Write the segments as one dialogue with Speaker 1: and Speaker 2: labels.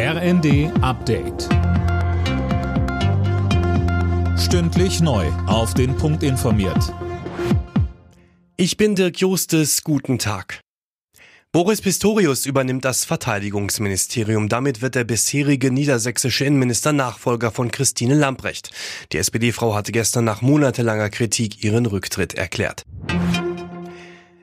Speaker 1: RND Update. Stündlich neu. Auf den Punkt informiert.
Speaker 2: Ich bin Dirk Justes. Guten Tag. Boris Pistorius übernimmt das Verteidigungsministerium. Damit wird der bisherige niedersächsische Innenminister Nachfolger von Christine Lamprecht. Die SPD-Frau hatte gestern nach monatelanger Kritik ihren Rücktritt erklärt.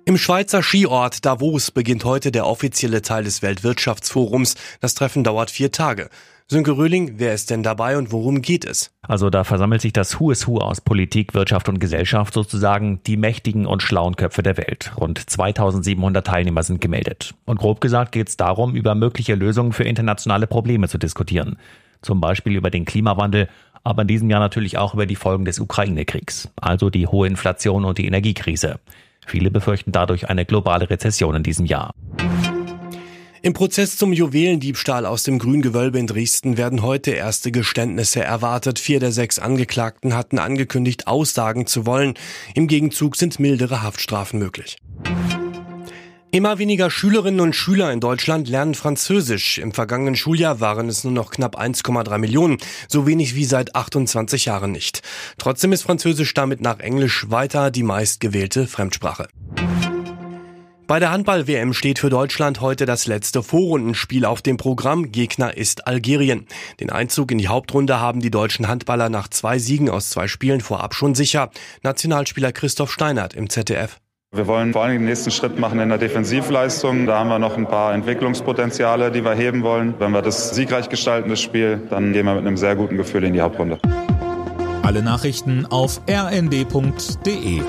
Speaker 2: Im Schweizer Skiort Davos beginnt heute der offizielle Teil des Weltwirtschaftsforums. Das Treffen dauert vier Tage. Sönke Röhling, wer ist denn dabei und worum geht es?
Speaker 3: Also da versammelt sich das is Who aus Politik, Wirtschaft und Gesellschaft, sozusagen die mächtigen und schlauen Köpfe der Welt. Rund 2700 Teilnehmer sind gemeldet. Und grob gesagt geht es darum, über mögliche Lösungen für internationale Probleme zu diskutieren. Zum Beispiel über den Klimawandel, aber in diesem Jahr natürlich auch über die Folgen des Ukraine-Kriegs, also die hohe Inflation und die Energiekrise. Viele befürchten dadurch eine globale Rezession in diesem Jahr.
Speaker 2: Im Prozess zum Juwelendiebstahl aus dem Grüngewölbe in Dresden werden heute erste Geständnisse erwartet. Vier der sechs Angeklagten hatten angekündigt, aussagen zu wollen. Im Gegenzug sind mildere Haftstrafen möglich. Immer weniger Schülerinnen und Schüler in Deutschland lernen Französisch. Im vergangenen Schuljahr waren es nur noch knapp 1,3 Millionen, so wenig wie seit 28 Jahren nicht. Trotzdem ist Französisch damit nach Englisch weiter die meistgewählte Fremdsprache. Bei der Handball-WM steht für Deutschland heute das letzte Vorrundenspiel auf dem Programm. Gegner ist Algerien. Den Einzug in die Hauptrunde haben die deutschen Handballer nach zwei Siegen aus zwei Spielen vorab schon sicher. Nationalspieler Christoph Steinert im ZDF.
Speaker 4: Wir wollen vor allem den nächsten Schritt machen in der Defensivleistung. Da haben wir noch ein paar Entwicklungspotenziale, die wir heben wollen. Wenn wir das siegreich gestalten, das Spiel, dann gehen wir mit einem sehr guten Gefühl in die Hauptrunde.
Speaker 1: Alle Nachrichten auf rnd.de